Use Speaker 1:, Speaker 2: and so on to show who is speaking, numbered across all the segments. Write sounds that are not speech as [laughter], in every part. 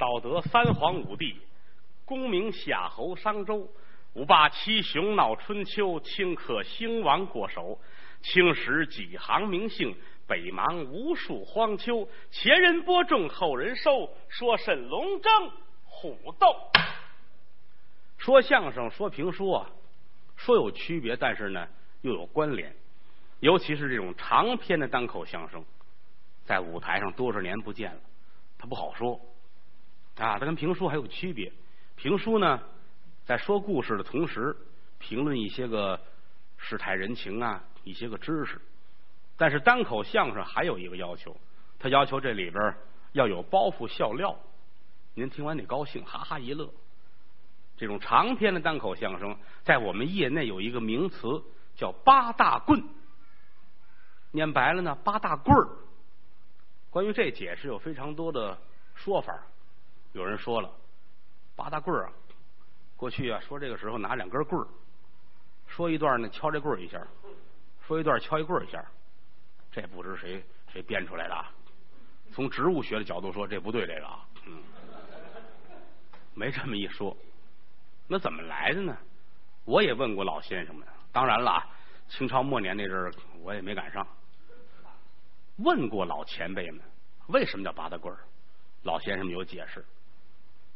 Speaker 1: 道德三皇五帝，功名夏侯商周，五霸七雄闹春秋，顷刻兴亡过手，青史几行名姓，北邙无数荒丘。前人播种，后人收，说甚龙争虎斗？说相声、说评书啊，说有区别，但是呢又有关联。尤其是这种长篇的单口相声，在舞台上多少年不见了，他不好说。啊，它跟评书还有区别。评书呢，在说故事的同时，评论一些个世态人情啊，一些个知识。但是单口相声还有一个要求，他要求这里边要有包袱笑料，您听完得高兴，哈哈一乐。这种长篇的单口相声，在我们业内有一个名词叫“八大棍”，念白了呢，八大棍儿。关于这解释有非常多的说法。有人说了，八大棍儿啊，过去啊说这个时候拿两根棍儿，说一段呢敲这棍儿一下，说一段敲一棍儿一下，这不知谁谁编出来的啊。从植物学的角度说，这不对，这个啊，嗯，没这么一说。那怎么来的呢？我也问过老先生们，当然了，清朝末年那阵儿我也没赶上。问过老前辈们，为什么叫八大棍儿？老先生们有解释。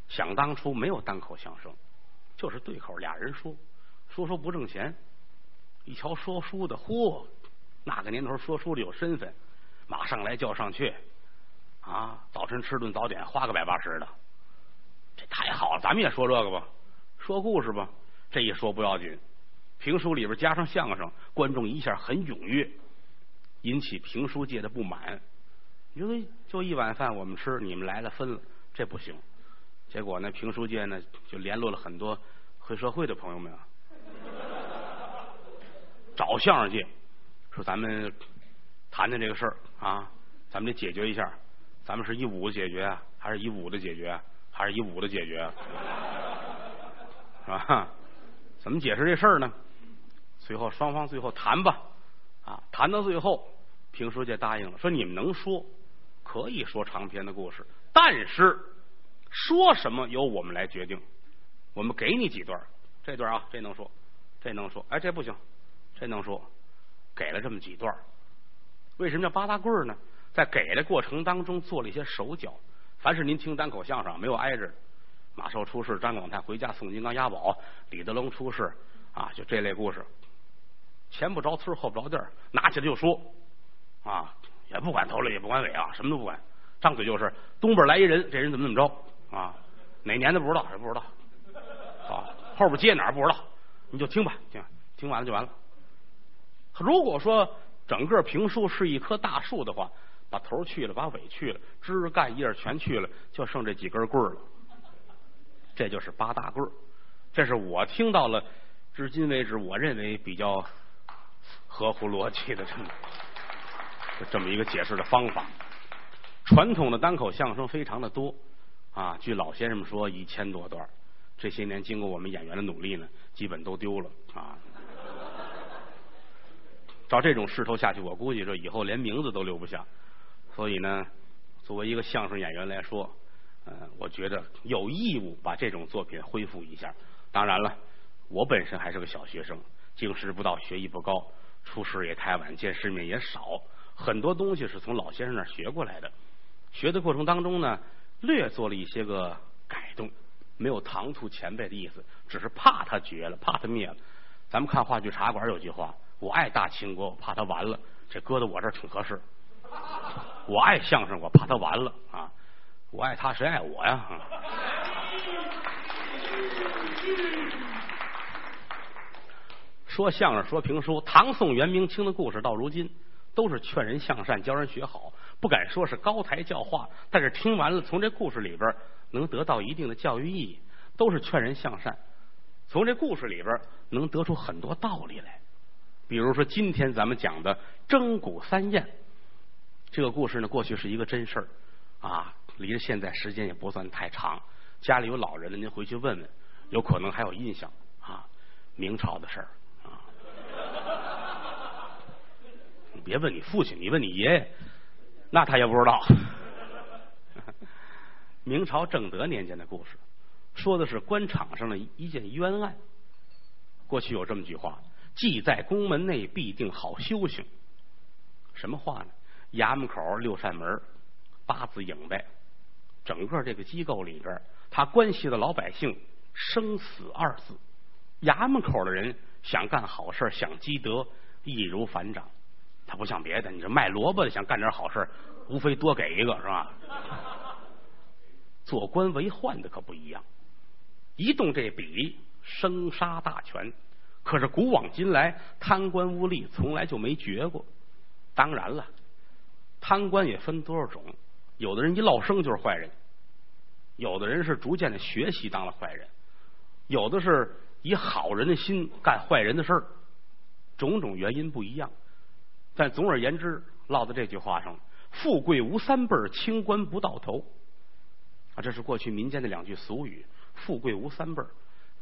Speaker 1: 想当初没有单口相声，就是对口俩人说，说说不挣钱。一瞧说书的，嚯，那个年头说书的有身份，马上来叫上去，啊，早晨吃顿早点，花个百八十的，这太好了。咱们也说这个吧，说故事吧。这一说不要紧，评书里边加上相声，观众一下很踊跃，引起评书界的不满。你说就一碗饭我们吃，你们来了分了，这不行。结果呢，评书界呢就联络了很多黑社会的朋友们啊，[laughs] 找相声界说咱们谈谈这个事儿啊，咱们得解决一下，咱们是以武的解决啊，还是以武的解决，还是以武的解决，是吧？怎么解释这事儿呢？最后双方最后谈吧，啊，谈到最后，评书界答应了，说你们能说，可以说长篇的故事，但是。说什么由我们来决定，我们给你几段，这段啊，这能说，这能说，哎，这不行，这能说，给了这么几段。为什么叫八大棍呢？在给的过程当中做了一些手脚。凡是您听单口相声，没有挨着，马寿出事，张广泰回家送金刚押宝，李德龙出事啊，就这类故事，前不着村后不着店拿起来就说啊，也不管头了，也不管尾啊，什么都不管，张嘴就是东边来一人，这人怎么怎么着。啊，哪年的不知道，也不知道。啊，后边接哪儿不知道，你就听吧，听，听完了就完了。如果说整个评书是一棵大树的话，把头去了，把尾去了，枝干叶全去了，就剩这几根棍儿了。这就是八大棍儿。这是我听到了，至今为止我认为比较合乎逻辑的这么这么一个解释的方法。传统的单口相声非常的多。啊，据老先生们说，一千多段这些年经过我们演员的努力呢，基本都丢了啊。照这种势头下去，我估计这以后连名字都留不下。所以呢，作为一个相声演员来说，呃，我觉得有义务把这种作品恢复一下。当然了，我本身还是个小学生，经师不到，学艺不高，出师也太晚，见世面也少，很多东西是从老先生那儿学过来的。学的过程当中呢。略做了一些个改动，没有唐突前辈的意思，只是怕他绝了，怕他灭了。咱们看话剧《茶馆》有句话：“我爱大清国，我怕他完了。”这搁到我这儿挺合适。我爱相声，我怕他完了啊！我爱他，谁爱我呀？说相声，说评书，唐宋元明清的故事，到如今都是劝人向善，教人学好。不敢说是高台教化，但是听完了，从这故事里边能得到一定的教育意义，都是劝人向善。从这故事里边能得出很多道理来。比如说今天咱们讲的征古三宴，这个故事呢，过去是一个真事儿啊，离着现在时间也不算太长。家里有老人的，您回去问问，有可能还有印象啊。明朝的事儿啊，你 [laughs] 别问你父亲，你问你爷爷。那他也不知道。[laughs] 明朝正德年间的故事，说的是官场上的一件冤案。过去有这么句话：“既在宫门内，必定好修行。”什么话呢？衙门口六扇门，八字影呗。整个这个机构里边，他关系的老百姓生死二字。衙门口的人想干好事，想积德，易如反掌。他不像别的，你说卖萝卜的想干点好事，无非多给一个是吧？做官为宦的可不一样，一动这笔，生杀大权。可是古往今来，贪官污吏从来就没绝过。当然了，贪官也分多少种，有的人一落生就是坏人，有的人是逐渐的学习当了坏人，有的是以好人的心干坏人的事儿，种种原因不一样。但总而言之，落在这句话上：富贵无三辈，清官不到头。啊，这是过去民间的两句俗语。富贵无三辈，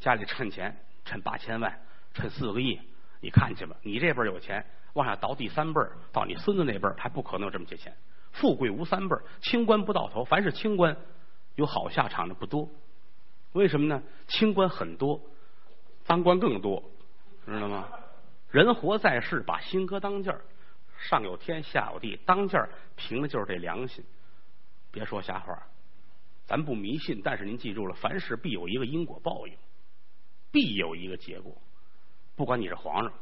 Speaker 1: 家里趁钱，趁八千万，趁四个亿，你看去吧。你这辈有钱，往下倒第三辈到你孙子那辈还不可能有这么些钱。富贵无三辈，清官不到头。凡是清官，有好下场的不多。为什么呢？清官很多，当官更多，知道吗？人活在世，把心搁当劲儿，上有天，下有地，当间儿凭的就是这良心。别说瞎话。咱不迷信，但是您记住了，凡事必有一个因果报应，必有一个结果。不管你是皇上，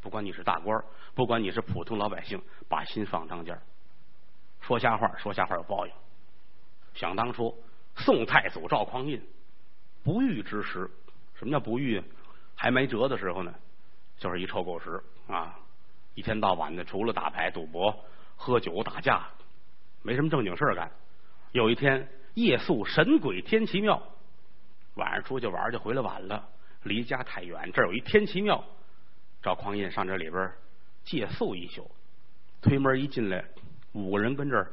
Speaker 1: 不管你是大官，不管你是普通老百姓，把心放当间儿。说瞎话，说瞎话有报应。想当初，宋太祖赵匡胤不遇之时，什么叫不遇？还没辙的时候呢，就是一臭狗屎啊！一天到晚的，除了打牌、赌博、喝酒、打架，没什么正经事干。有一天。夜宿神鬼天齐庙，晚上出去玩去，回来晚了，离家太远。这儿有一天齐庙，赵匡胤上这里边借宿一宿。推门一进来，五个人跟这儿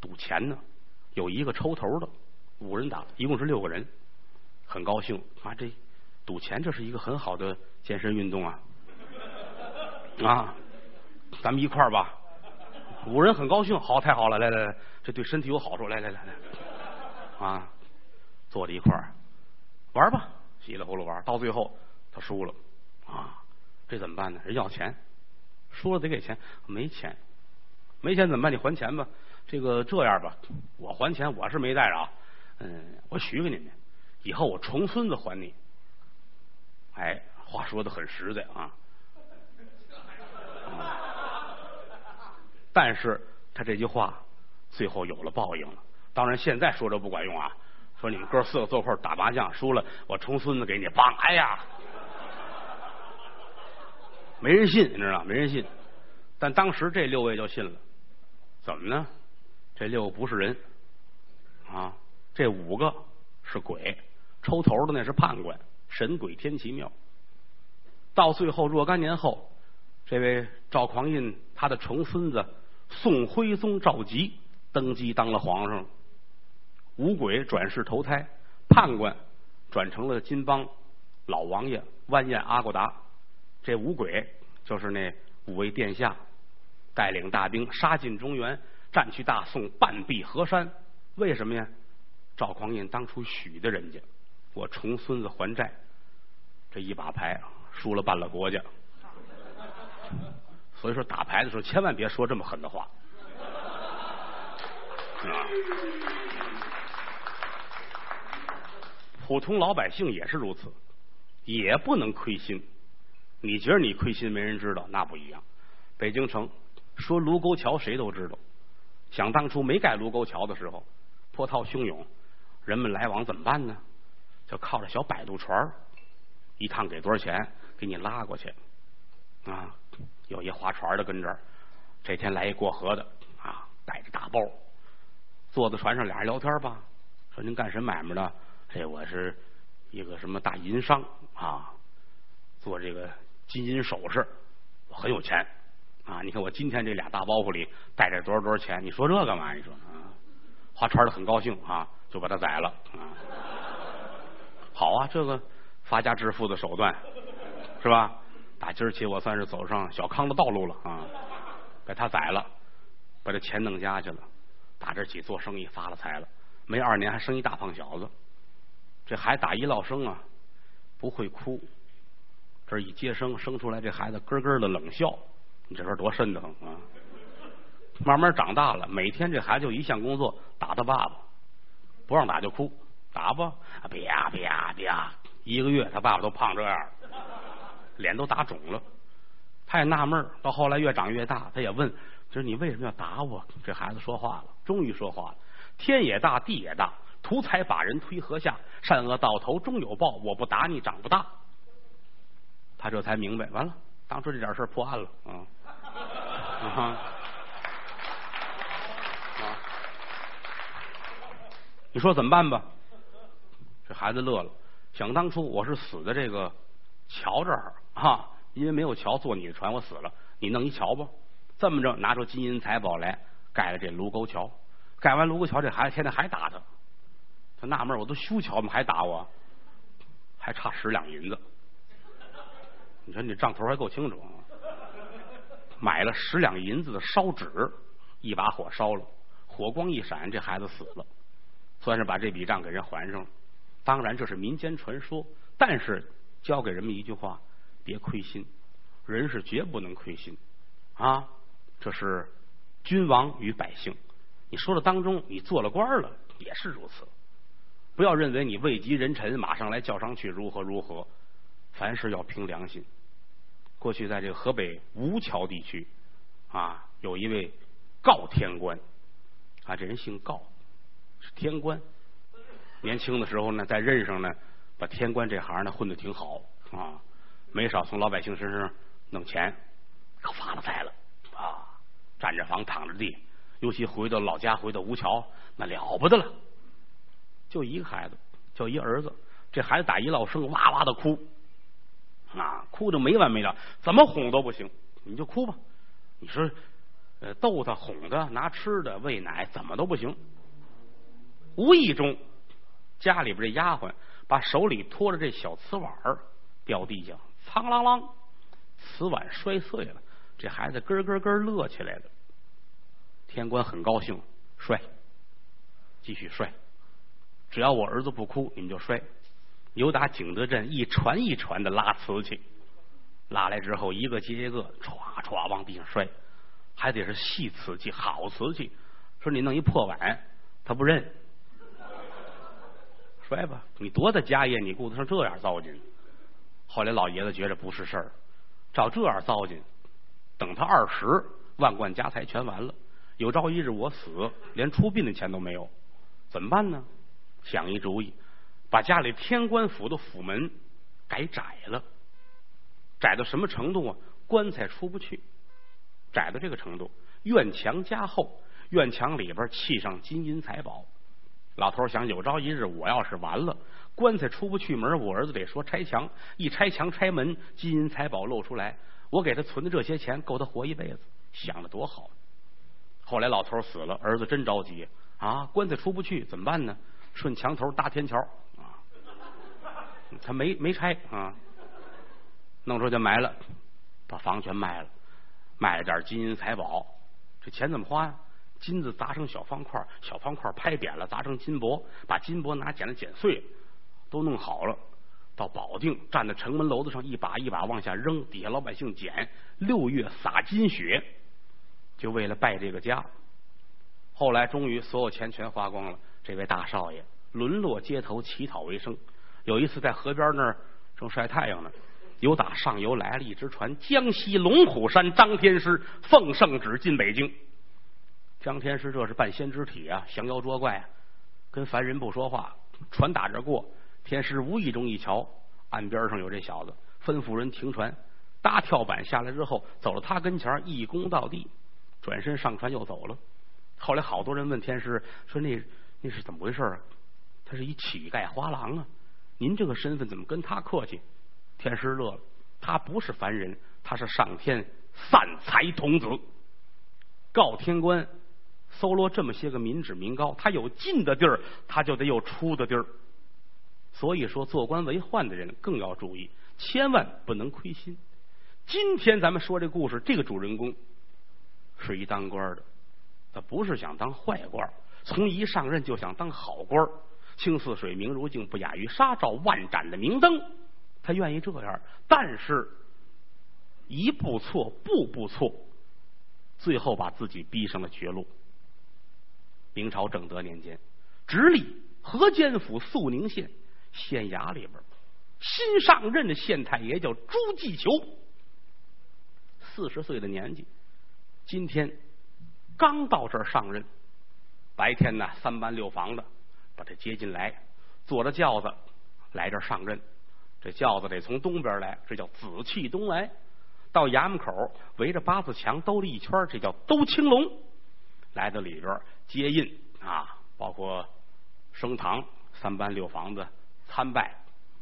Speaker 1: 赌钱呢，有一个抽头的，五人打，一共是六个人，很高兴啊！这赌钱这是一个很好的健身运动啊啊！咱们一块儿吧，五人很高兴，好，太好了，来来来，这对身体有好处，来来来来。啊，坐在一块儿玩吧，稀里糊涂玩，到最后他输了啊，这怎么办呢？人要钱，输了得给钱，没钱，没钱怎么办？你还钱吧。这个这样吧，我还钱，我是没带着啊，嗯，我许给你们，以后我重孙子还你。哎，话说的很实在啊，[laughs] 但是他这句话最后有了报应了。当然，现在说这不管用啊！说你们哥四个坐块打麻将输了，我重孙子给你帮。哎呀，没人信，你知道没人信。但当时这六位就信了。怎么呢？这六个不是人啊，这五个是鬼。抽头的那是判官，神鬼天齐庙。到最后若干年后，这位赵匡胤他的重孙子宋徽宗赵佶登基当了皇上。五鬼转世投胎，判官转成了金邦老王爷万宴阿骨达。这五鬼就是那五位殿下，带领大兵杀进中原，占据大宋半壁河山。为什么呀？赵匡胤当初许的人家，我重孙子还债，这一把牌输了半了国家。[laughs] 所以说打牌的时候千万别说这么狠的话。啊普通老百姓也是如此，也不能亏心。你觉得你亏心没人知道，那不一样。北京城说卢沟桥，谁都知道。想当初没盖卢沟桥的时候，波涛汹涌，人们来往怎么办呢？就靠着小摆渡船，一趟给多少钱？给你拉过去。啊，有一划船的跟这儿，这天来一过河的啊，带着大包，坐在船上俩人聊天吧。说您干什么买卖的？这我是一个什么大银商啊，做这个金银首饰，我很有钱啊！你看我今天这俩大包袱里带着多少多少钱？你说这干嘛？你说啊？划船的很高兴啊，就把他宰了啊！[laughs] 好啊，这个发家致富的手段是吧？打今儿起我算是走上小康的道路了啊！把他宰了，把这钱弄家去了，打这起做生意发了财了。没二年还生一大胖小子。这孩子打一落生啊，不会哭。这一接生，生出来这孩子咯咯的冷笑，你这说多瘆得慌啊！慢慢长大了，每天这孩子就一项工作，打他爸爸，不让打就哭，打吧，啪啪啪，一个月他爸爸都胖这样了，脸都打肿了。他也纳闷到后来越长越大，他也问，就是你为什么要打我？这孩子说话了，终于说话了：天也大，地也大，图财把人推河下，善恶到头终有报，我不打你长不大。他这才明白，完了，当初这点事破案了啊！啊！你说怎么办吧？这孩子乐了，想当初我是死在这个桥这儿啊，因为没有桥坐你的船，我死了。你弄一桥吧，这么着拿出金银财宝来盖了这卢沟桥。盖完卢沟桥，这孩子天天还打他，他纳闷我都修桥，怎么还打我？还差十两银子。你说你账头还够清楚啊！买了十两银子的烧纸，一把火烧了，火光一闪，这孩子死了，算是把这笔账给人还上了。当然这是民间传说，但是教给人们一句话：别亏心，人是绝不能亏心啊！这是君王与百姓，你说的当中，你做了官了也是如此。不要认为你位极人臣，马上来叫上去如何如何，凡事要凭良心。过去在这个河北吴桥地区啊，有一位告天官啊，这人姓告，是天官。年轻的时候呢，在任上呢，把天官这行呢混的挺好啊，没少从老百姓身上弄钱，可发了财了啊，占着房躺着地，尤其回到老家，回到吴桥，那了不得了。就一个孩子，就一儿子，这孩子打一闹生，哇哇的哭。啊，哭的没完没了，怎么哄都不行，你就哭吧。你说，呃，逗他、哄他，拿吃的、喂奶，怎么都不行。无意中，家里边这丫鬟把手里托着这小瓷碗掉地下，苍啷啷，瓷碗摔碎了，这孩子咯咯咯乐起来了。天官很高兴，摔，继续摔，只要我儿子不哭，你们就摔。由打景德镇一船一船的拉瓷器，拉来之后一个接一个，歘歘往地上摔，还得是细瓷器、好瓷器。说你弄一破碗，他不认，摔吧，你多大家业，你顾得上这样糟践？后来老爷子觉着不是事儿，照这样糟践，等他二十，万贯家财全完了。有朝一日我死，连出殡的钱都没有，怎么办呢？想一主意。把家里天官府的府门改窄了，窄到什么程度啊？棺材出不去，窄到这个程度。院墙加厚，院墙里边砌上金银财宝。老头想，有朝一日我要是完了，棺材出不去门，我儿子得说拆墙，一拆墙拆门，金银财宝露出来，我给他存的这些钱够他活一辈子，想的多好。后来老头死了，儿子真着急啊，棺材出不去怎么办呢？顺墙头搭天桥啊。他没没拆啊，弄出去埋了，把房全卖了，卖了点金银财宝，这钱怎么花呀？金子砸成小方块，小方块拍扁了，砸成金箔，把金箔拿剪子剪碎，都弄好了。到保定，站在城门楼子上，一把一把往下扔，底下老百姓捡。六月撒金雪，就为了拜这个家。后来终于所有钱全花光了，这位大少爷沦落街头乞讨为生。有一次在河边那儿正晒太阳呢，有打上游来了一只船，江西龙虎山张天师奉圣旨进北京。张天师这是半仙之体啊，降妖捉怪，跟凡人不说话。船打着过，天师无意中一瞧，岸边上有这小子，吩咐人停船，搭跳板下来之后，走到他跟前，一躬到地，转身上船又走了。后来好多人问天师说：“那那是怎么回事啊？他是一乞丐花郎啊。”您这个身份怎么跟他客气？天师乐了，他不是凡人，他是上天散财童子。告天官搜罗这么些个民脂民膏，他有进的地儿，他就得有出的地儿。所以说，做官为宦的人更要注意，千万不能亏心。今天咱们说这故事，这个主人公是一当官的，他不是想当坏官，从一上任就想当好官，清似水，明如镜，不亚于纱照万盏的明灯。他愿意这样，但是一步错，步步错，最后把自己逼上了绝路。明朝正德年间，直隶河间府肃宁县县衙里边，新上任的县太爷叫朱继求，四十岁的年纪，今天刚到这儿上任。白天呢，三班六房的把他接进来，坐着轿子来这儿上任。这轿子得从东边来，这叫紫气东来。到衙门口围着八字墙兜了一圈，这叫兜青龙。来到里边接印啊，包括升堂、三班六房子参拜，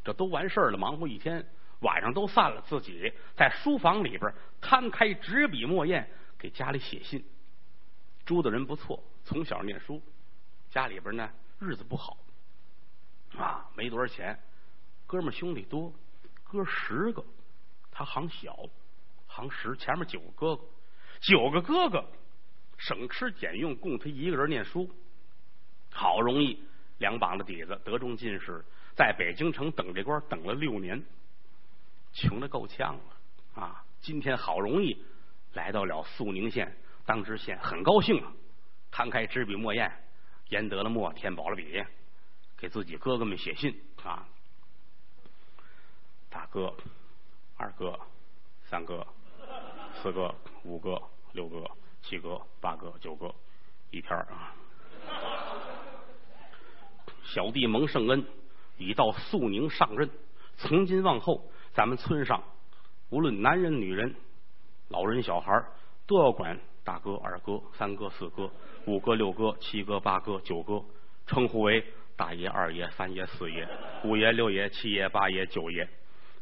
Speaker 1: 这都完事儿了。忙活一天，晚上都散了，自己在书房里边摊开纸笔墨砚，给家里写信。朱的人不错。从小念书，家里边呢日子不好啊，没多少钱。哥们兄弟多，哥十个，他行小，行十，前面九个哥哥，九个哥哥省吃俭用供他一个人念书。好容易两膀子底子得中进士，在北京城等这官等了六年，穷的够呛了啊！今天好容易来到了肃宁县当知县，很高兴啊。摊开纸笔墨砚，研得了墨，填饱了笔，给自己哥哥们写信啊！大哥、二哥、三哥、四哥、五哥、六哥、七哥、八哥、九哥，一篇啊！小弟蒙圣恩，已到肃宁上任。从今往后，咱们村上无论男人、女人、老人、小孩都要管大哥、二哥、三哥、四哥。五哥、六哥、七哥、八哥、九哥，称呼为大爷、二爷、三爷、四爷、五爷、六爷、七爷、八爷、九爷；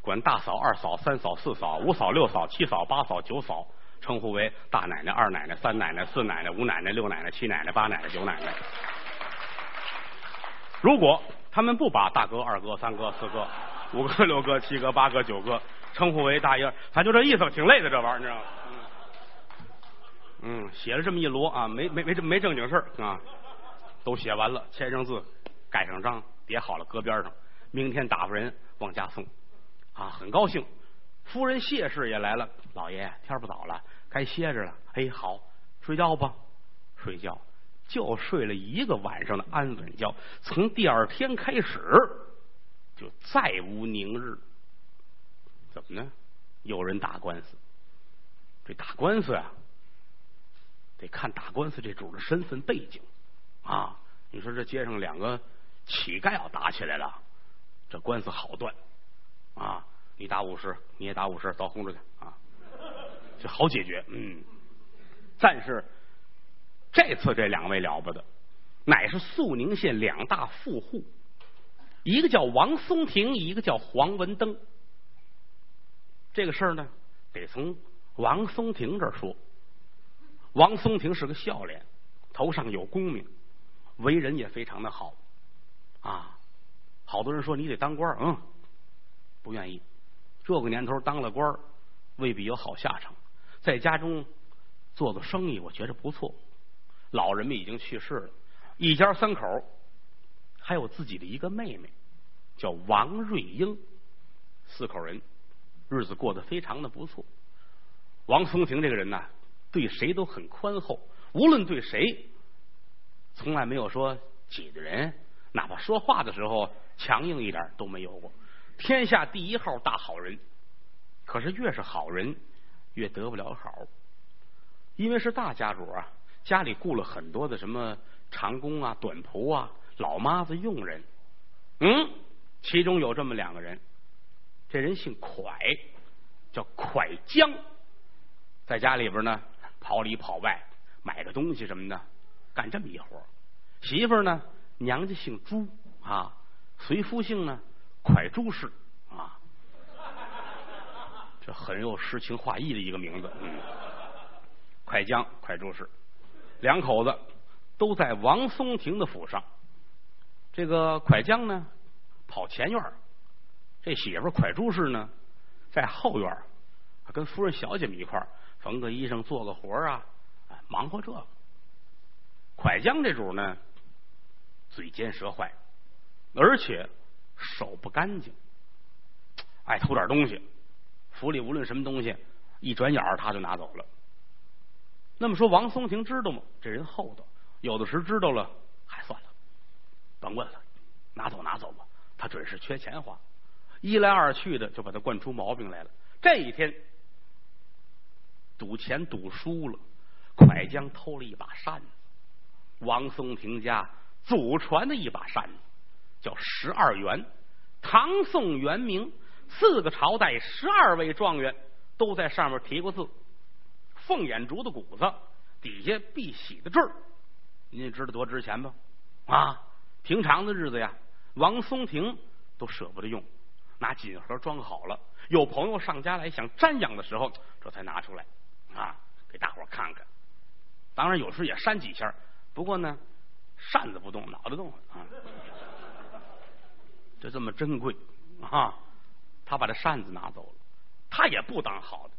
Speaker 1: 管大嫂、二嫂、三嫂、四嫂、五嫂、六嫂、七嫂、八嫂、九嫂，称呼为大奶奶、二奶奶、三奶奶、四奶奶、五奶奶、六奶奶、七奶奶、八奶奶、九奶奶。如果他们不把大哥、二哥、三哥、四哥、五哥、六哥、七哥、八哥、九哥称呼为大爷，他就这意思，挺累的这玩意儿，你知道吗？嗯，写了这么一摞啊，没没没没正经事儿啊，都写完了，签上字，盖上章，叠好了，搁边上。明天打发人往家送，啊，很高兴。夫人谢氏也来了，老爷天不早了，该歇着了。哎，好，睡觉吧，睡觉，就睡了一个晚上的安稳觉。从第二天开始，就再无宁日。怎么呢？有人打官司，这打官司啊。得看打官司这主的身份背景啊！你说这街上两个乞丐要打起来了，这官司好断啊！你打五十，你也打五十，走轰出去啊！这好解决，嗯。但是这次这两位了不得，乃是肃宁县两大富户，一个叫王松亭，一个叫黄文登。这个事儿呢，得从王松亭这儿说。王松亭是个笑脸，头上有功名，为人也非常的好啊。好多人说你得当官嗯，不愿意。这个年头当了官未必有好下场。在家中做做生意，我觉着不错。老人们已经去世了，一家三口还有自己的一个妹妹，叫王瑞英，四口人日子过得非常的不错。王松亭这个人呢。对谁都很宽厚，无论对谁，从来没有说挤的人，哪怕说话的时候强硬一点都没有过。天下第一号大好人，可是越是好人，越得不了好，因为是大家主啊，家里雇了很多的什么长工啊、短仆啊、老妈子佣人。嗯，其中有这么两个人，这人姓蒯，叫蒯江，在家里边呢。跑里跑外买个东西什么的，干这么一活媳妇呢，娘家姓朱啊，随夫姓呢，蒯朱氏啊，这很有诗情画意的一个名字。嗯，蒯江、蒯朱氏两口子都在王松亭的府上。这个蒯江呢，跑前院这媳妇蒯朱氏呢，在后院跟夫人小姐们一块儿。缝个衣裳，做个活啊，忙活这个。蒯江这主呢，嘴尖舌坏，而且手不干净，爱偷点东西。府里无论什么东西，一转眼他就拿走了。那么说，王松亭知道吗？这人厚道，有的时知道了，还算了，甭问了，拿走拿走吧。他准是缺钱花，一来二去的就把他惯出毛病来了。这一天赌钱赌输了，蒯江偷了一把扇子，王松亭家祖传的一把扇子，叫十二元。唐宋元明四个朝代，十二位状元都在上面提过字。凤眼竹的骨子底下碧玺的坠儿，您知道多值钱吧？啊，平常的日子呀，王松亭都舍不得用，拿锦盒装好了。有朋友上家来想瞻仰的时候，这才拿出来啊，给大伙看看。当然有时也扇几下，不过呢，扇子不动，脑袋动啊，就这么珍贵啊。他把这扇子拿走了，他也不当好的。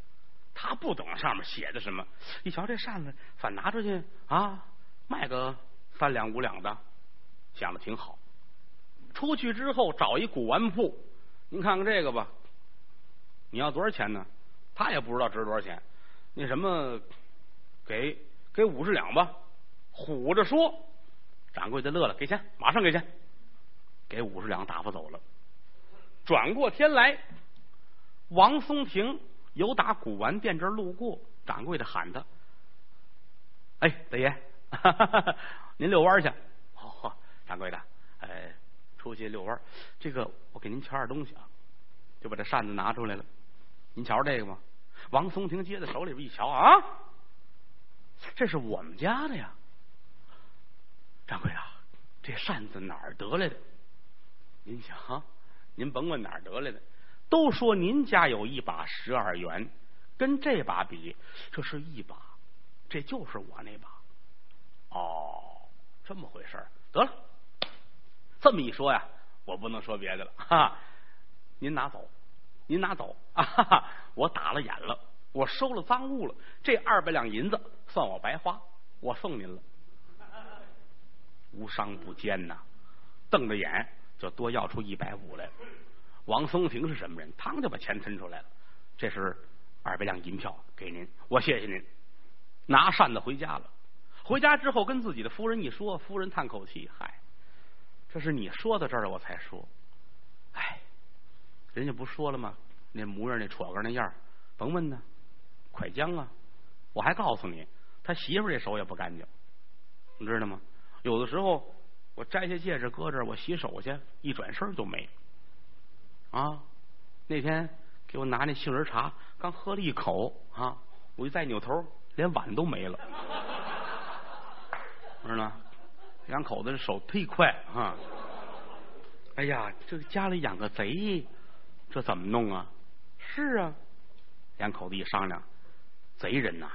Speaker 1: 他不懂上面写的什么，一瞧这扇子，反拿出去啊，卖个三两五两的，想的挺好。出去之后找一古玩铺，您看看这个吧，你要多少钱呢？他也不知道值多少钱。那什么，给给五十两吧，虎着说。掌柜的乐了，给钱，马上给钱，给五十两打发走了。转过天来，王松亭。有打古玩店这儿路过，掌柜的喊他：“哎，大爷，[laughs] 您遛弯去。”“好，掌柜的，哎，出去遛弯。这个我给您瞧点东西啊。”就把这扇子拿出来了。您瞧这个吗？王松亭接在手里边一瞧啊，这是我们家的呀。掌柜的，这扇子哪儿得来的？您想，您甭管哪儿得来的。都说您家有一把十二元，跟这把比，这是一把，这就是我那把。哦，这么回事得了，这么一说呀，我不能说别的了哈。您拿走，您拿走啊哈哈！我打了眼了，我收了赃物了，这二百两银子算我白花，我送您了。无商不奸呐，瞪着眼就多要出一百五来。王松亭是什么人？嘡就把钱抻出来了。这是二百两银票，给您，我谢谢您。拿扇子回家了。回家之后跟自己的夫人一说，夫人叹口气：“嗨，这是你说到这儿我才说。哎，人家不说了吗？那模样，那戳个那样甭问呢。蒯江啊，我还告诉你，他媳妇这手也不干净，你知道吗？有的时候我摘下戒指搁这儿，我洗手去，一转身就没。”啊，那天给我拿那杏仁茶，刚喝了一口啊，我一再扭头，连碗都没了，知道吗？两口子这手忒快啊！哎呀，这个家里养个贼，这怎么弄啊？是啊，两口子一商量，贼人呐，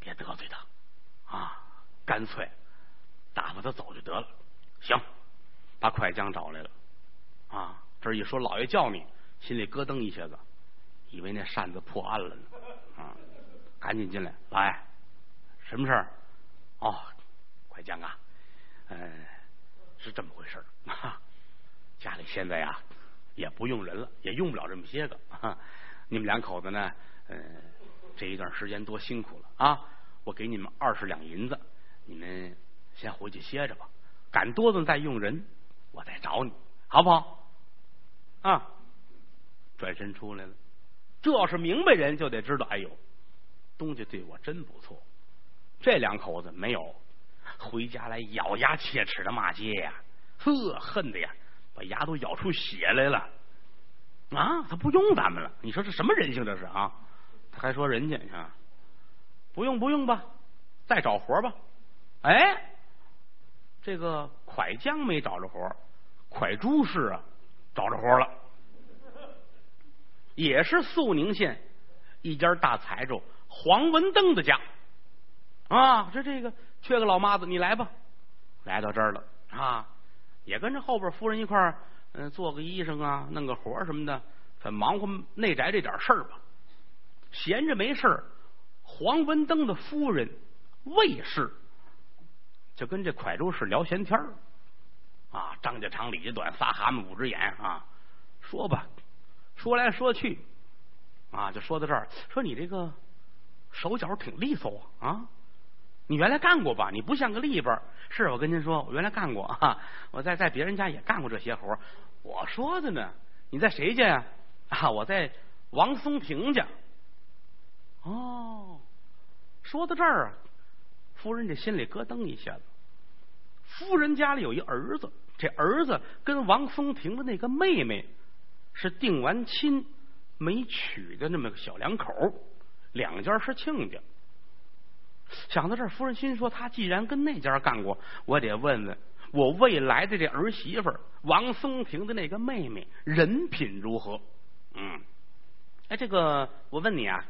Speaker 1: 别得罪他啊，干脆打发他走就得了。行，把快江找来了啊。这一说，老爷叫你，心里咯噔一下子，以为那扇子破案了呢，啊！赶紧进来，老爷，什么事儿？哦，快将啊！嗯，是这么回事儿。家里现在呀，也不用人了，也用不了这么些个。啊你们两口子呢？嗯，这一段时间多辛苦了啊！我给你们二十两银子，你们先回去歇着吧。赶多顿再用人，我再找你，好不好？啊，转身出来了。这要是明白人，就得知道，哎呦，东家对我真不错。这两口子没有回家来咬牙切齿的骂街呀，呵，恨的呀，把牙都咬出血来了。啊，他不用咱们了，你说这什么人性这是啊？他还说人家啊，不用不用吧，再找活吧。哎，这个蒯江没找着活，蒯朱氏啊。找着活了，也是肃宁县一家大财主黄文登的家啊。这这个缺个老妈子，你来吧。来到这儿了啊，也跟着后边夫人一块儿，嗯，做个衣裳啊，弄个活什么的，很忙活内宅这点事儿吧。闲着没事儿，黄文登的夫人魏氏就跟这蒯州市聊闲天儿啊，张家长李家短，仨蛤蟆五只眼啊，说吧，说来说去啊，就说到这儿，说你这个手脚挺利索啊啊，你原来干过吧？你不像个利本是我跟您说，我原来干过啊，我在在别人家也干过这些活我说的呢，你在谁家呀？啊，我在王松亭家。哦，说到这儿啊，夫人这心里咯噔一下子。夫人家里有一儿子，这儿子跟王松亭的那个妹妹是定完亲没娶的那么个小两口，两家是亲家。想到这儿，夫人心说：他既然跟那家干过，我得问问我未来的这儿媳妇王松亭的那个妹妹人品如何？嗯，哎，这个我问你啊。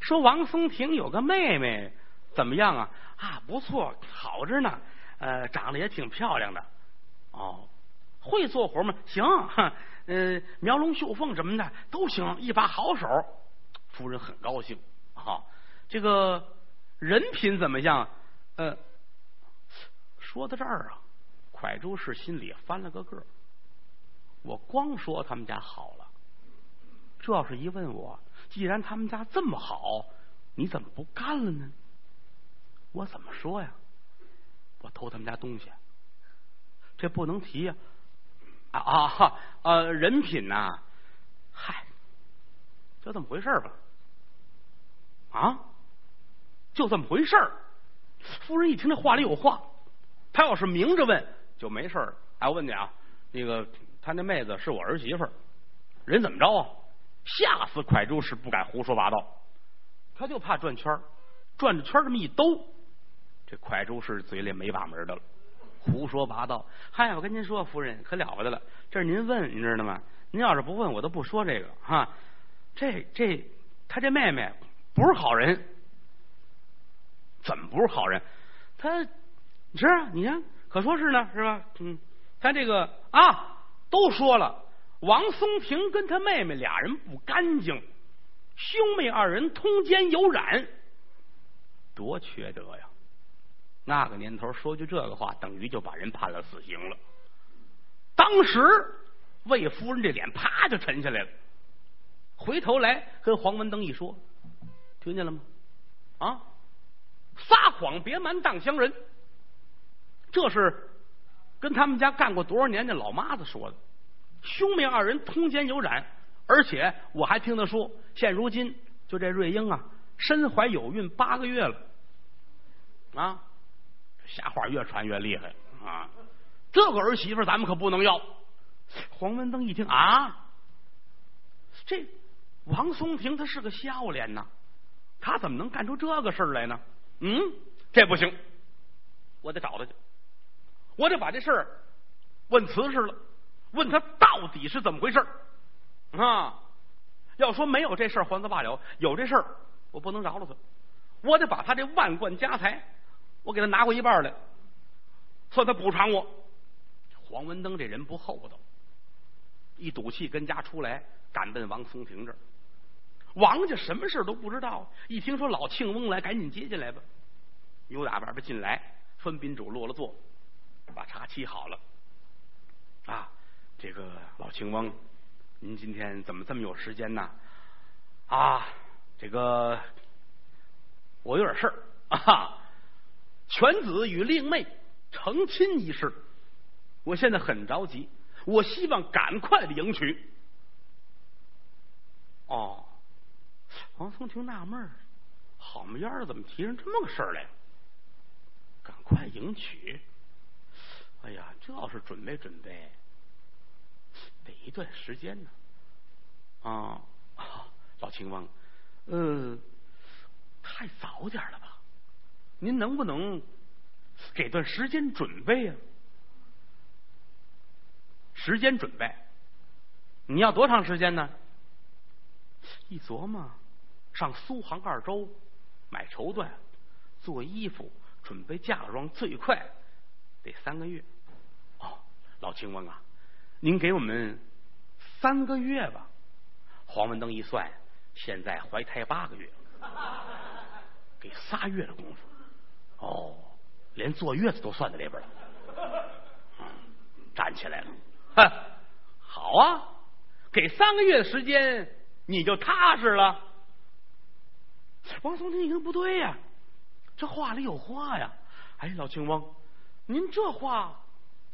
Speaker 1: 说王松亭有个妹妹怎么样啊？啊，不错，好着呢。呃，长得也挺漂亮的。哦，会做活吗？行，呃，描龙绣凤什么的都行，一把好手。夫人很高兴。好，这个人品怎么样？呃，说到这儿啊，蒯州市心里翻了个个。我光说他们家好了，这要是一问我。既然他们家这么好，你怎么不干了呢？我怎么说呀？我偷他们家东西，这不能提呀！啊啊呃，人品呐，嗨，就这么回事吧？啊，就这么回事夫人一听这话里有话，他要是明着问就没事儿。哎，我问你啊，那个他那妹子是我儿媳妇儿，人怎么着啊？吓死蒯州市不敢胡说八道，他就怕转圈转着圈这么一兜，这蒯州市嘴里没把门的了，胡说八道。嗨，我跟您说，夫人可了不得了，这是您问，您知道吗？您要是不问，我都不说这个哈。这这，他这妹妹不是好人，怎么不是好人？他是啊，你看，可说是呢，是吧？嗯，他这个啊，都说了。王松亭跟他妹妹俩人不干净，兄妹二人通奸有染，多缺德呀！那个年头说句这个话，等于就把人判了死刑了。当时魏夫人这脸啪就沉下来了，回头来跟黄文登一说，听见了吗？啊，撒谎别瞒当乡人，这是跟他们家干过多少年的老妈子说的。兄妹二人通奸有染，而且我还听他说，现如今就这瑞英啊，身怀有孕八个月了，啊，瞎话越传越厉害啊！这个儿媳妇咱们可不能要。黄文登一听啊，这王松亭他是个笑脸呐，他怎么能干出这个事儿来呢？嗯，这不行，我得找他去，我得把这事儿问瓷实了。问他到底是怎么回事啊？要说没有这事儿还则罢了，有这事儿我不能饶了他，我得把他这万贯家财，我给他拿过一半来，算他补偿我。黄文登这人不厚道，一赌气跟家出来，赶奔王松亭这儿。王家什么事都不知道，一听说老庆翁来，赶紧接进来吧。牛打外边进来，分宾主落了座，把茶沏好了啊。这个老庆翁，您今天怎么这么有时间呢？啊，这个我有点事儿啊，犬子与令妹成亲一事，我现在很着急，我希望赶快的迎娶。哦，王松亭纳闷儿，好么样怎么提上这么个事儿来？赶快迎娶？哎呀，这要是准备准备。得一段时间呢，啊，老青翁，呃，太早点了吧？您能不能给段时间准备啊？时间准备，你要多长时间呢？一琢磨，上苏杭二州买绸缎、做衣服、准备嫁妆，最快得三个月。哦，老青翁啊。您给我们三个月吧。黄文登一算，现在怀胎八个月，[laughs] 给仨月的功夫。哦，连坐月子都算在里边了。站起来了，哼，好啊，给三个月的时间，你就踏实了。王松亭一听不对呀，这话里有话呀！哎，老青翁，您这话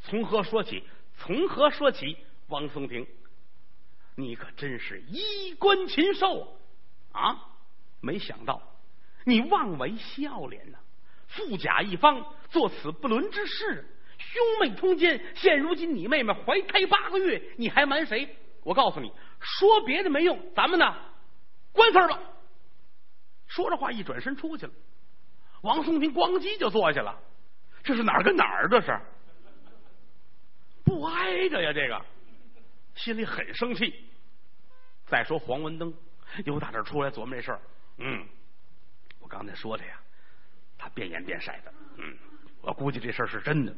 Speaker 1: 从何说起？从何说起？王松亭，你可真是衣冠禽兽啊！没想到你妄为笑脸呢，富甲一方，做此不伦之事。兄妹通奸，现如今你妹妹怀胎八个月，你还瞒谁？我告诉你，说别的没用，咱们呢，关事儿吧。说着话，一转身出去了。王松亭咣叽就坐下了。这是哪儿跟哪儿？这是不挨着呀？这个心里很生气。再说黄文登由打这儿出来琢磨这事儿，嗯，我刚才说的呀，他变颜变色的，嗯，我估计这事儿是真的。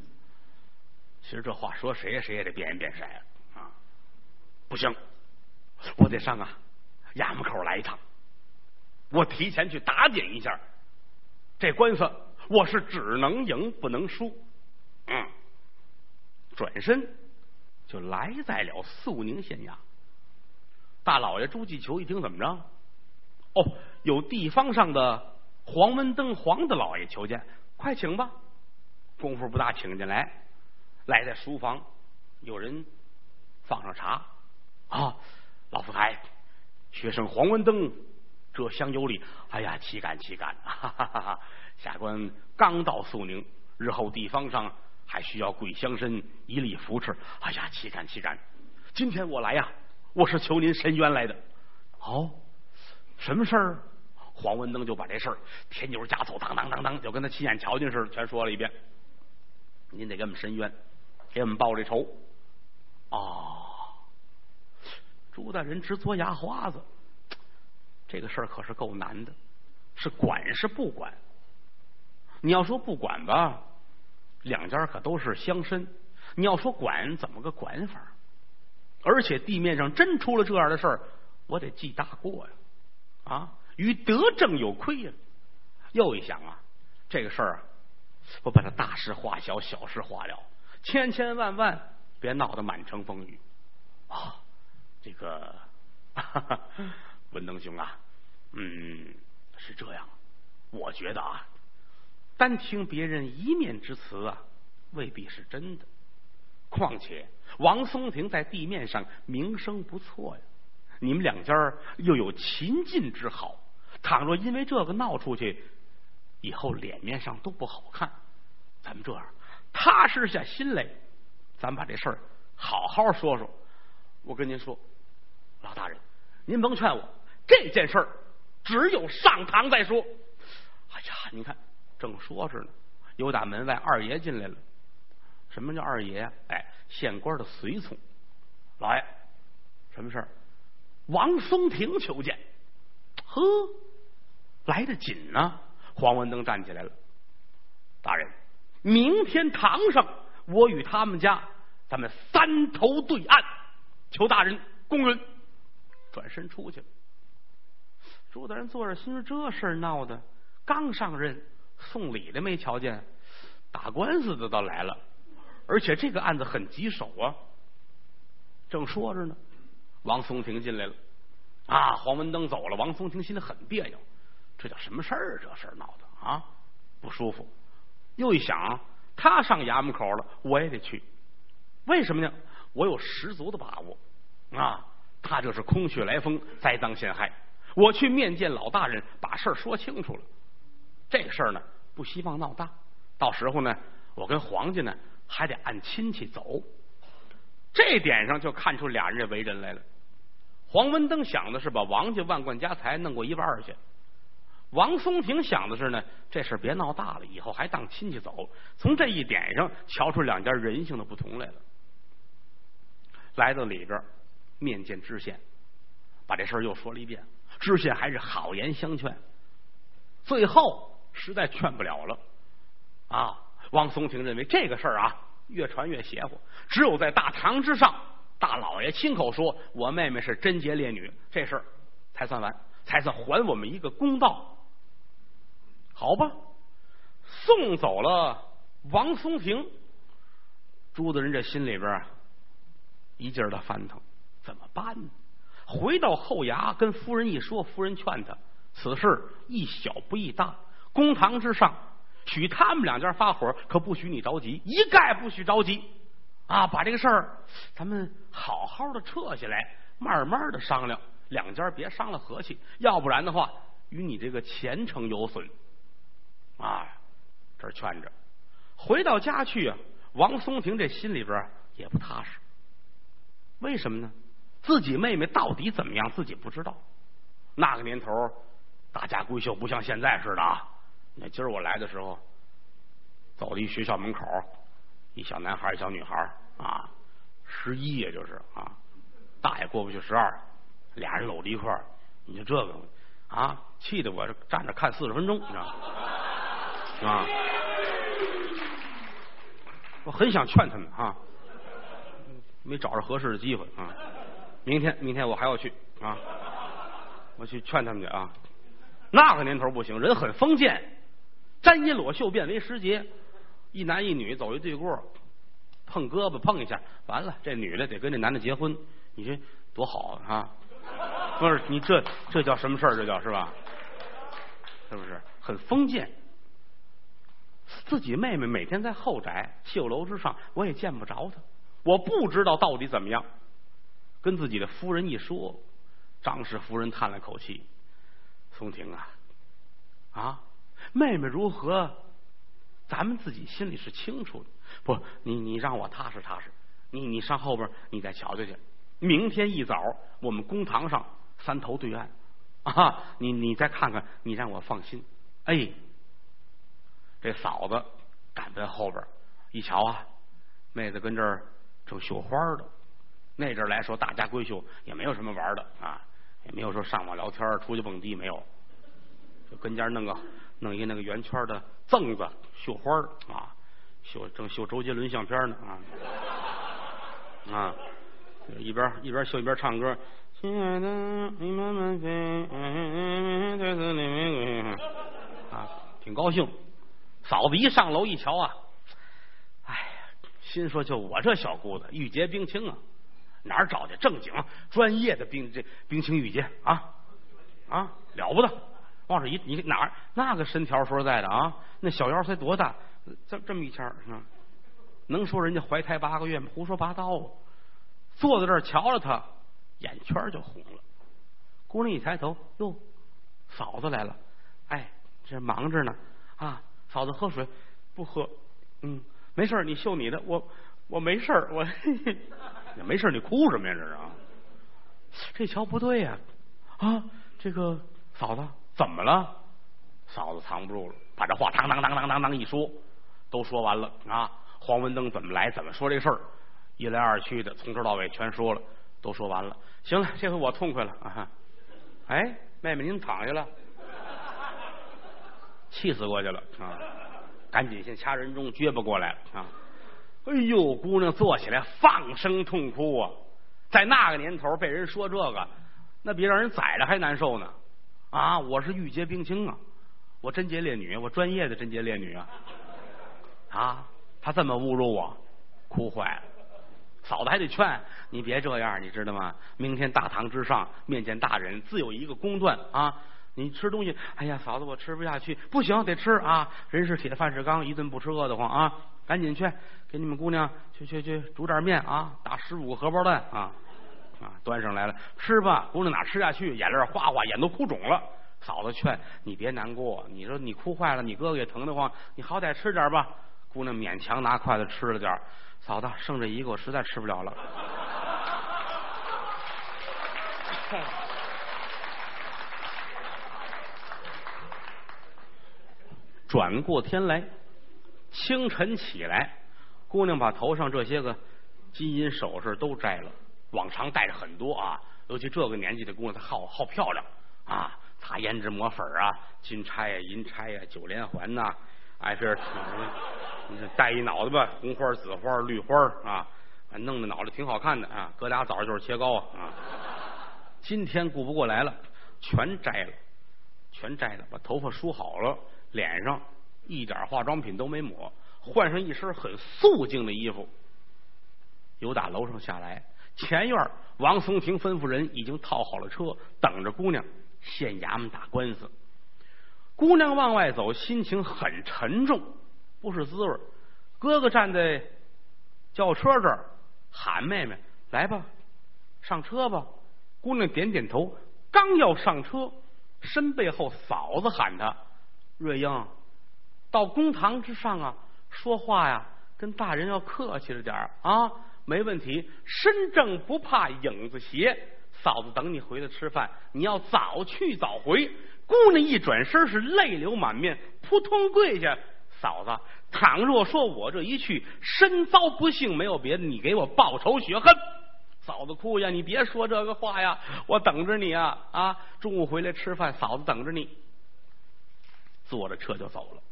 Speaker 1: 其实这话说谁呀谁也得变颜变色啊！不行，我得上啊衙门口来一趟，我提前去打点一下这官司，我是只能赢不能输。嗯，转身就来在了肃宁县衙。大老爷朱继求一听怎么着？哦，有地方上的黄文登黄大老爷求见，快请吧。功夫不大，请进来。来在书房，有人放上茶啊！老夫台，学生黄文登这厢有礼。哎呀，岂敢岂敢！[laughs] 哈哈哈！下官刚到肃宁，日后地方上还需要贵乡绅一力扶持。哎呀，岂敢岂敢！今天我来呀，我是求您伸冤来的。哦，什么事儿？黄文登就把这事儿添油加醋，当当当当，就跟他亲眼瞧见似的，全说了一遍。您得给我们伸冤。给我们报这仇哦，朱大人直嘬牙花子，这个事儿可是够难的，是管是不管？你要说不管吧，两家可都是乡绅；你要说管，怎么个管法？而且地面上真出了这样的事儿，我得记大过呀！啊，与德政有亏呀！又一想啊，这个事儿啊，我把它大事化小，小事化了。千千万万别闹得满城风雨啊！这个 [laughs] 哈哈文登兄啊，嗯，是这样。我觉得啊，单听别人一面之词啊，未必是真的。况且王松亭在地面上名声不错呀，你们两家又有秦晋之好，倘若因为这个闹出去，以后脸面上都不好看。咱们这样。踏实下心来，咱把这事儿好好说说。我跟您说，老大人，您甭劝我，这件事儿只有上堂再说。哎呀，你看，正说着呢，有打门外二爷进来了。什么叫二爷？哎，县官的随从。老爷，什么事儿？王松亭求见。呵，来得紧呢。黄文登站起来了，大人。明天堂上，我与他们家，咱们三头对岸，求大人公允。转身出去了。朱大人坐着，心说这事儿闹的，刚上任，送礼的没瞧见，打官司的倒来了，而且这个案子很棘手啊。正说着呢，王松亭进来了。啊，黄文登走了，王松亭心里很别扭，这叫什么事儿？这事儿闹的啊，不舒服。又一想，他上衙门口了，我也得去。为什么呢？我有十足的把握啊！他这是空穴来风，栽赃陷害。我去面见老大人，把事儿说清楚了。这个事儿呢，不希望闹大。到时候呢，我跟黄家呢还得按亲戚走。这点上就看出俩人这为人来了。黄文登想的是把王家万贯家财弄过一半去。王松亭想的是呢，这事别闹大了，以后还当亲戚走。从这一点上瞧出两家人性的不同来了。来到里边面见知县，把这事又说了一遍。知县还是好言相劝，最后实在劝不了了。啊，王松亭认为这个事儿啊，越传越邪乎，只有在大堂之上，大老爷亲口说我妹妹是贞洁烈女，这事儿才算完，才算还我们一个公道。好吧，送走了王松亭，朱大人这心里边啊，一劲儿的翻腾，怎么办呢？回到后衙跟夫人一说，夫人劝他，此事一小不宜大，公堂之上，许他们两家发火，可不许你着急，一概不许着急啊！把这个事儿，咱们好好的撤下来，慢慢的商量，两家别伤了和气，要不然的话，与你这个前程有损啊！这儿劝着，回到家去啊，王松亭这心里边也不踏实，为什么呢？自己妹妹到底怎么样，自己不知道。那个年头，大家闺秀不像现在似的啊。那今儿我来的时候，走到一学校门口，一小男孩，一小女孩啊，十一也就是啊，大也过不去十二，俩人搂在一块儿。你说这个啊，气得我站着看四十分钟，你知道吗？啊，我很想劝他们啊，没找着合适的机会啊。明天，明天我还要去啊！我去劝他们去啊！那个年头不行，人很封建，沾衣裸袖变为时节，一男一女走一对过，碰胳膊碰一下，完了，这女的得跟这男的结婚，你说多好啊！不是你这这叫什么事儿？这叫是吧？是不是很封建？自己妹妹每天在后宅绣楼之上，我也见不着她，我不知道到底怎么样。跟自己的夫人一说，张氏夫人叹了口气：“松婷啊，啊，妹妹如何？咱们自己心里是清楚的。不，你你让我踏实踏实。你你上后边，你再瞧瞧去。明天一早，我们公堂上三头对岸 [laughs] 啊！你你再看看，你让我放心。哎，这嫂子赶在后边一瞧啊，妹子跟这儿正绣花呢。”那阵来说，大家闺秀也没有什么玩的啊，也没有说上网聊天、出去蹦迪，没有，就跟家弄个弄一那个圆圈的凳子绣花啊，绣正绣周杰伦相片呢啊啊，一边一边绣一边唱歌，亲爱的，你慢慢飞，在这里玫瑰啊，挺高兴。嫂子一上楼一瞧啊，哎呀，心说就我这小姑子，玉洁冰清啊。哪儿找去正经专业的冰这冰清玉洁啊啊了不得！往这一你哪儿那个身条说实在的啊，那小腰才多大？这这么一圈是吧？能说人家怀胎八个月吗？胡说八道啊！坐在这儿瞧着他，眼圈就红了。姑娘一抬头，哟，嫂子来了！哎，这忙着呢啊！嫂子喝水不喝？嗯，没事你秀你的，我我没事我。[laughs] 没事，你哭什么呀？这是啊，这瞧不对呀！啊，这个嫂子怎么了？嫂子藏不住了，把这话当当当当当当一说，都说完了啊！黄文登怎么来？怎么说这事儿？一来二去的，从头到尾全说了，都说完了。行了，这回我痛快了啊！哎，妹妹您躺下了，气死过去了啊！赶紧先掐人中，撅巴过来了啊！哎呦，姑娘坐起来放声痛哭啊！在那个年头被人说这个，那比让人宰了还难受呢！啊，我是玉洁冰清啊，我贞洁烈女，我专业的贞洁烈女啊！啊，他这么侮辱我，哭坏了。嫂子还得劝你别这样，你知道吗？明天大堂之上面见大人，自有一个公断啊！你吃东西，哎呀，嫂子我吃不下去，不行，得吃啊！人是铁，饭是钢，一顿不吃饿得慌啊！赶紧去给你们姑娘去去去煮点面啊，打十五个荷包蛋啊啊，端上来了，吃吧。姑娘哪吃下去，眼泪哗哗，眼都哭肿了。嫂子劝你别难过，你说你哭坏了，你哥哥也疼得慌，你好歹吃点吧。姑娘勉强拿筷子吃了点嫂子剩这一个，我实在吃不了了。[laughs] 转过天来。清晨起来，姑娘把头上这些个金银首饰都摘了。往常戴着很多啊，尤其这个年纪的姑娘，她好好漂亮啊，擦胭脂抹粉啊，金钗呀、银钗呀、九连环呐，哎这戴一脑袋吧，红花、紫花、绿花啊，弄的脑袋挺好看的啊。隔俩早上就是切糕啊。今天顾不过来了，全摘了，全摘了，把头发梳好了，脸上。一点化妆品都没抹，换上一身很素净的衣服，由打楼上下来。前院王松亭吩咐人已经套好了车，等着姑娘县衙门打官司。姑娘往外走，心情很沉重，不是滋味。哥哥站在轿车这儿喊妹妹：“来吧，上车吧。”姑娘点点头，刚要上车，身背后嫂子喊她：“瑞英，到公堂之上啊，说话呀，跟大人要客气着点儿啊。”没问题，身正不怕影子斜。嫂子等你回来吃饭，你要早去早回。姑娘一转身是泪流满面，扑通跪下。嫂子，倘若说我这一去身遭不幸，没有别的，你给我报仇雪恨。嫂子哭呀，你别说这个话呀，我等着你啊啊！中午回来吃饭，嫂子等着你。坐着车就走了。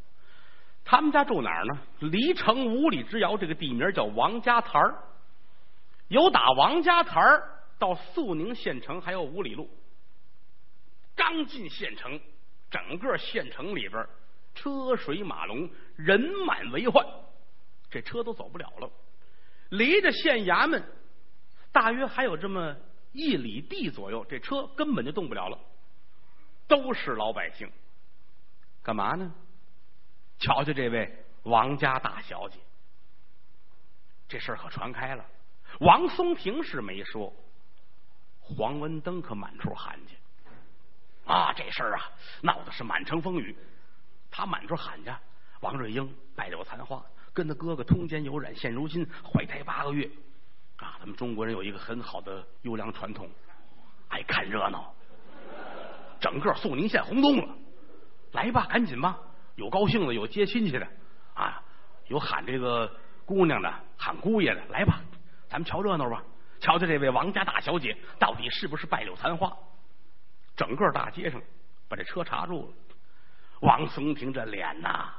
Speaker 1: 他们家住哪儿呢？离城五里之遥，这个地名叫王家台儿。由打王家台儿到肃宁县城还有五里路。刚进县城，整个县城里边车水马龙，人满为患，这车都走不了了。离着县衙门大约还有这么一里地左右，这车根本就动不了了。都是老百姓，干嘛呢？瞧瞧这位王家大小姐，这事儿可传开了。王松亭是没说，黄文登可满处喊去啊！这事儿啊，闹的是满城风雨。他满处喊去，王瑞英败柳残花，跟他哥哥通奸有染，现如今怀胎八个月啊！咱们中国人有一个很好的优良传统，爱看热闹。整个肃宁县轰动了，来吧，赶紧吧！有高兴的，有接亲戚的啊，有喊这个姑娘的，喊姑爷的，来吧！咱们瞧热闹吧，瞧瞧这位王家大小姐到底是不是败柳残花？整个大街上把这车查住了，王松亭这脸呐，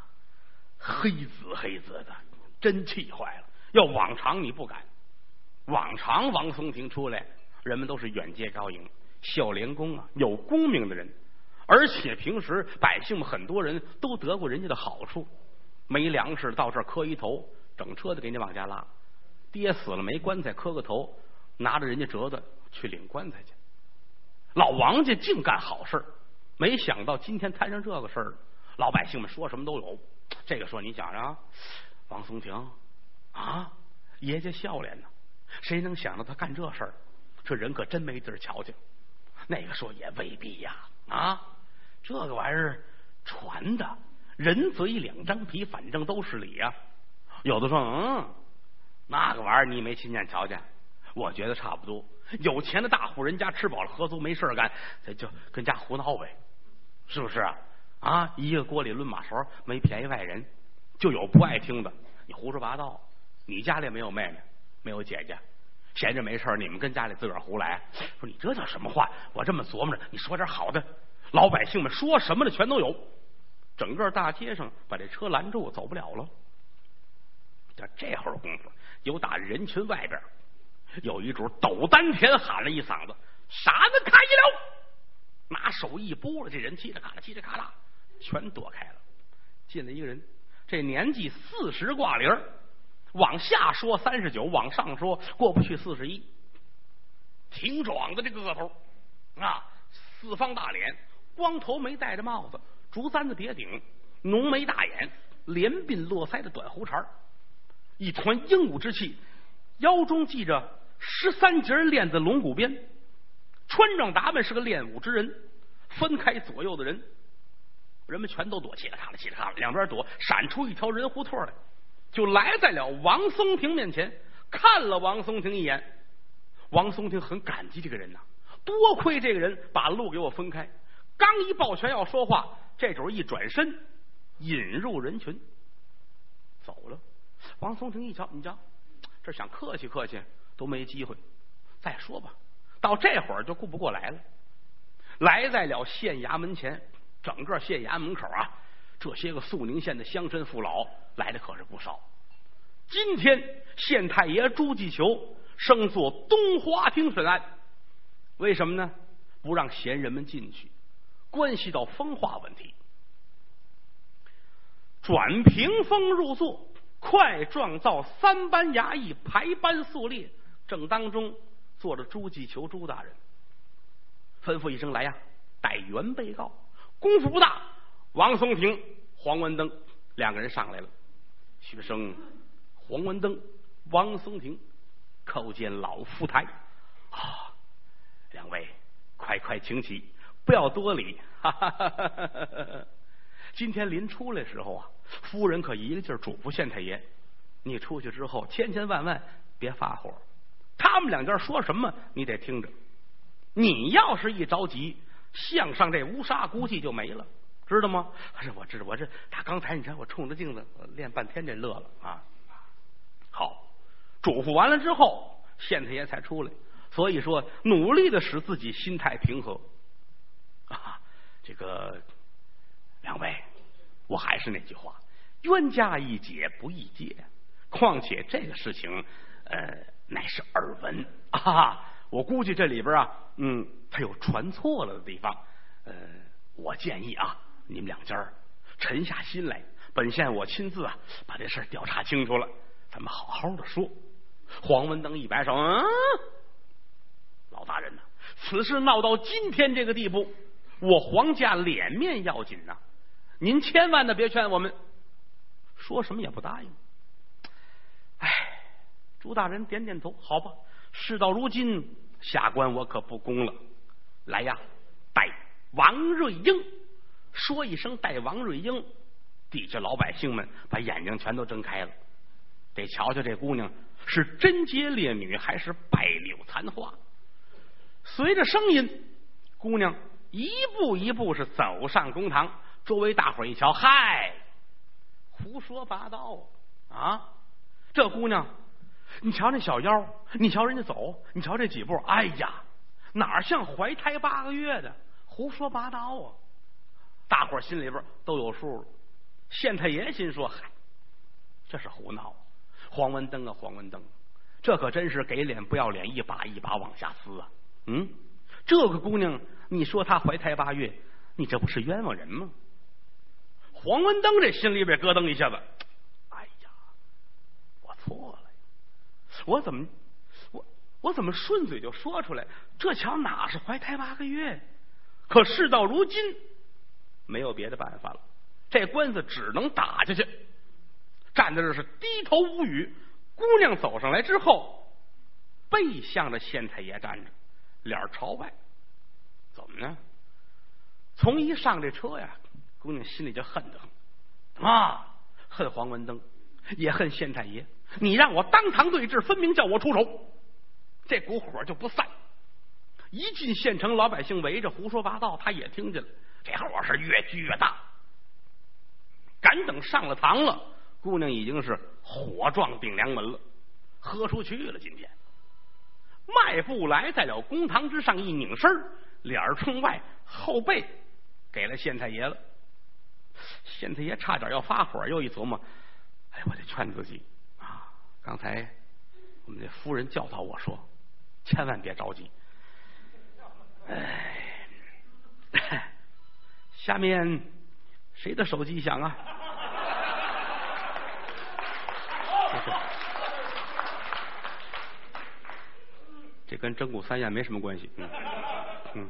Speaker 1: 黑紫黑紫的，真气坏了。要往常你不敢，往常王松亭出来，人们都是远接高迎，孝廉公啊，有功名的人，而且平时百姓们很多人都得过人家的好处，没粮食到这儿磕一头，整车的给你往家拉。爹死了没棺材，磕个头，拿着人家折子去领棺材去。老王家净干好事没想到今天摊上这个事儿，老百姓们说什么都有。这个说你想想，王松亭啊，爷家笑脸呢，谁能想到他干这事儿？这人可真没地儿瞧去。那个说也未必呀，啊，这个玩意儿传的，人嘴两张皮，反正都是理呀。有的说嗯。那个玩意儿你没亲眼瞧见，我觉得差不多。有钱的大户人家吃饱了喝足没事干，他就跟家胡闹呗，是不是啊？啊，一个锅里抡马勺，没便宜外人。就有不爱听的，你胡说八道。你家里没有妹妹，没有姐姐，闲着没事你们跟家里自个儿胡来。说你这叫什么话？我这么琢磨着，你说点好的。老百姓们说什么的全都有。整个大街上把这车拦住，走不了了。就这会儿功夫。有打人群外边有一主抖丹田喊了一嗓子：“傻子开一溜！”拿手一拨了，这人叽里咔啦叽里咔啦全躲开了。进来一个人，这年纪四十挂零往下说三十九，往上说过不去四十一，挺壮的这个个头啊，四方大脸，光头没戴着帽子，竹簪子别顶，浓眉大眼，连鬓络腮的短胡茬一团英武之气，腰中系着十三节链子龙骨鞭，穿装打扮是个练武之人。分开左右的人，人们全都躲，起来咔啦，起来咔啦，两边躲，闪出一条人胡同来，就来在了王松亭面前，看了王松亭一眼。王松亭很感激这个人呐，多亏这个人把路给我分开。刚一抱拳要说话，这主一转身，引入人群，走了。王松亭一瞧，你瞧，这想客气客气都没机会，再说吧。到这会儿就顾不过来了，来在了县衙门前，整个县衙门口啊，这些个肃宁县的乡绅父老来的可是不少。今天县太爷朱继求升做东华厅审案，为什么呢？不让闲人们进去，关系到风化问题。转屏风入座。快状造三班衙役排班肃列，正当中坐着朱继求朱大人，吩咐一声来呀，带原被告。功夫不大，王松亭、黄文登两个人上来了。学生黄文登、王松亭叩见老夫台啊，两位快快请起，不要多礼。哈哈哈哈哈！今天临出来时候啊，夫人可一个劲儿嘱咐县太爷，你出去之后千千万万别发火。他们两家说什么，你得听着。你要是一着急，项上这乌纱估计就没了，知道吗？是我知道，我这他刚才你看我冲着镜子练半天，这乐了啊。好，嘱咐完了之后，县太爷才出来。所以说，努力的使自己心态平和啊。这个两位，我还是那句话，冤家宜解不宜结。况且这个事情，呃，乃是耳闻 [laughs] 啊。我估计这里边啊，嗯，他有传错了的地方。呃，我建议啊，你们两家沉下心来，本县我亲自啊把这事儿调查清楚了，咱们好好的说。黄文登一摆手，嗯，老大人呐，此事闹到今天这个地步。我皇家脸面要紧呐，您千万的别劝我们，说什么也不答应。哎，朱大人点点头，好吧，事到如今，下官我可不公了。来呀，带王瑞英，说一声带王瑞英，底下老百姓们把眼睛全都睁开了，得瞧瞧这姑娘是贞洁烈女还是败柳残花。随着声音，姑娘。一步一步是走上公堂，周围大伙一瞧，嗨，胡说八道啊！这姑娘，你瞧那小腰，你瞧人家走，你瞧这几步，哎呀，哪像怀胎八个月的？胡说八道啊！大伙心里边都有数了。县太爷心说：“嗨，这是胡闹！黄文登啊，黄文登，这可真是给脸不要脸，一把一把往下撕啊！嗯，这个姑娘。”你说她怀胎八月，你这不是冤枉人吗？黄文登这心里边咯噔一下子，哎呀，我错了，我怎么我我怎么顺嘴就说出来？这瞧哪是怀胎八个月？可事到如今，没有别的办法了，这官司只能打下去。站在这是低头无语。姑娘走上来之后，背向着县太爷站着，脸朝外。怎么呢？从一上这车呀，姑娘心里就恨得很啊，恨黄文登，也恨县太爷。你让我当堂对质，分明叫我出手，这股火就不散。一进县城，老百姓围着胡说八道，他也听见了，这火是越聚越大。赶等上了堂了，姑娘已经是火撞顶梁门了，喝出去了。今天迈步来在了公堂之上，一拧身脸冲外，后背给了县太爷了。县太爷差点要发火，又一琢磨，哎，我得劝自己啊！刚才我们这夫人教导我说，千万别着急。哎，[coughs] 下面谁的手机响啊？这跟真古三宴没什么关系。嗯。[laughs] 嗯，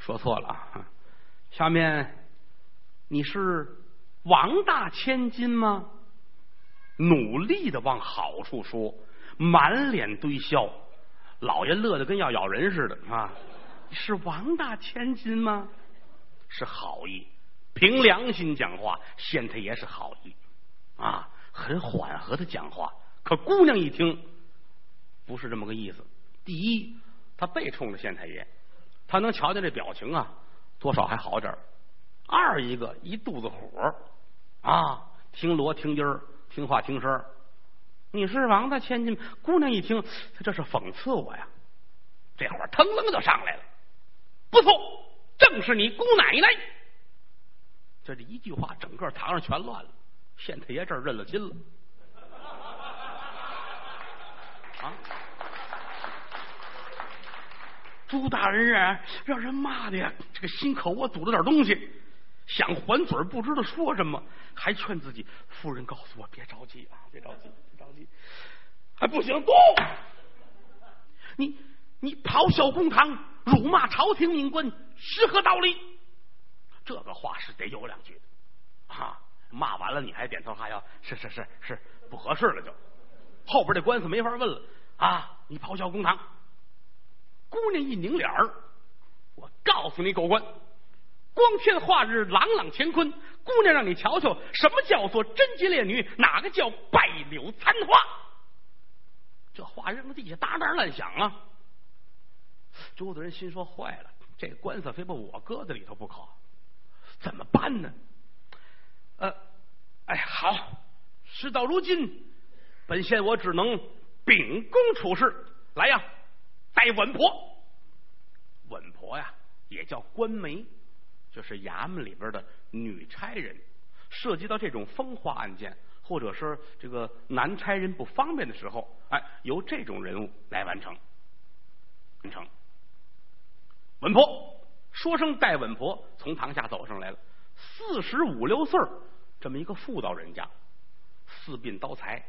Speaker 1: 说错了啊！下面你是王大千金吗？努力的往好处说，满脸堆笑，老爷乐得跟要咬人似的啊！是王大千金吗？是好意，凭良心讲话，县太爷是好意啊，很缓和的讲话。可姑娘一听，不是这么个意思。第一，他背冲着县太爷。他能瞧见这表情啊，多少还好点二一个一肚子火啊，听锣听音儿，听话听声儿你是王大千金，姑娘一听，他这是讽刺我呀。这会儿腾楞就上来了，不错，正是你姑奶奶。这这一句话，整个堂上全乱了。县太爷这儿认了亲了啊。朱大人啊，让人骂的呀，这个心口我堵了点东西，想还嘴不知道说什么，还劝自己夫人告诉我别着急啊，别着急，别着急，还不行，动！你你咆哮公堂，辱骂朝廷命官，是何道理？这个话是得有两句的啊！骂完了你还点头哈腰，是是是是，不合适了就。后边这官司没法问了啊！你咆哮公堂，姑娘一拧脸儿，我告诉你，狗官，光天化日，朗朗乾坤，姑娘让你瞧瞧，什么叫做贞洁烈女，哪个叫败柳残花？这话扔地下，哒哒乱响啊！周子人心说：坏了，这官司非把我搁在里头不可，怎么办呢？呃，哎，好，事到如今。本县我只能秉公处事，来呀，带稳婆。稳婆呀，也叫官媒，就是衙门里边的女差人。涉及到这种风化案件，或者是这个男差人不方便的时候，哎，由这种人物来完成。完成。稳婆说声带稳婆，从堂下走上来了，四十五六岁这么一个妇道人家，四鬓刀裁。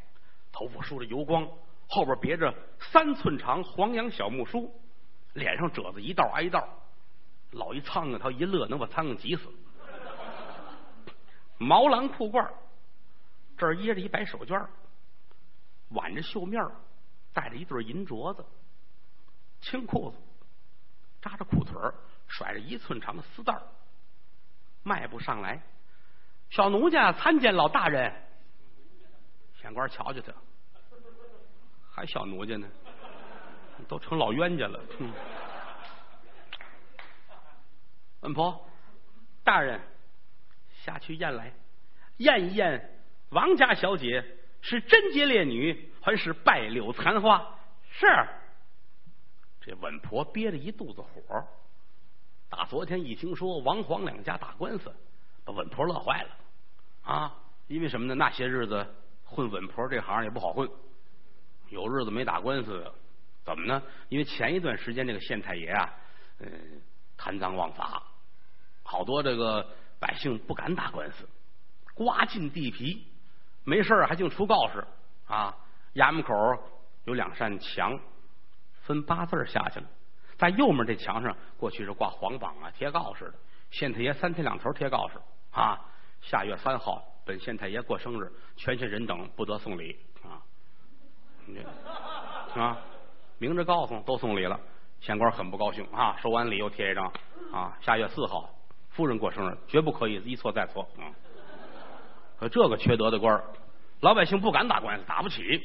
Speaker 1: 头发梳着油光，后边别着三寸长黄杨小木梳，脸上褶子一道挨一道，老一苍蝇他一乐能把苍蝇急死。毛蓝裤褂，这儿掖着一白手绢，挽着袖面，带着一对银镯子，青裤子，扎着裤腿甩着一寸长的丝带迈步上来，小奴家参见老大人。县官瞧瞧他，还小奴家呢，都成老冤家了。稳婆，大人下去验来，验一验，王家小姐是贞洁烈女，还是败柳残花？是。这稳婆憋着一肚子火，打昨天一听说王黄两家打官司，把稳婆乐坏了啊！因为什么呢？那些日子。混稳婆这行也不好混，有日子没打官司，怎么呢？因为前一段时间这个县太爷啊，嗯，贪赃枉法，好多这个百姓不敢打官司，刮尽地皮，没事还净出告示啊。衙门口有两扇墙，分八字下去了，在右面这墙上，过去是挂黄榜啊，贴告示的。县太爷三天两头贴告示啊，下月三号。本县太爷过生日，全县人等不得送礼啊！[laughs] 啊，明着告诉都送礼了，县官很不高兴啊！收完礼又贴一张啊，下月四号夫人过生日，绝不可以一错再错啊！可这个缺德的官老百姓不敢打官司，打不起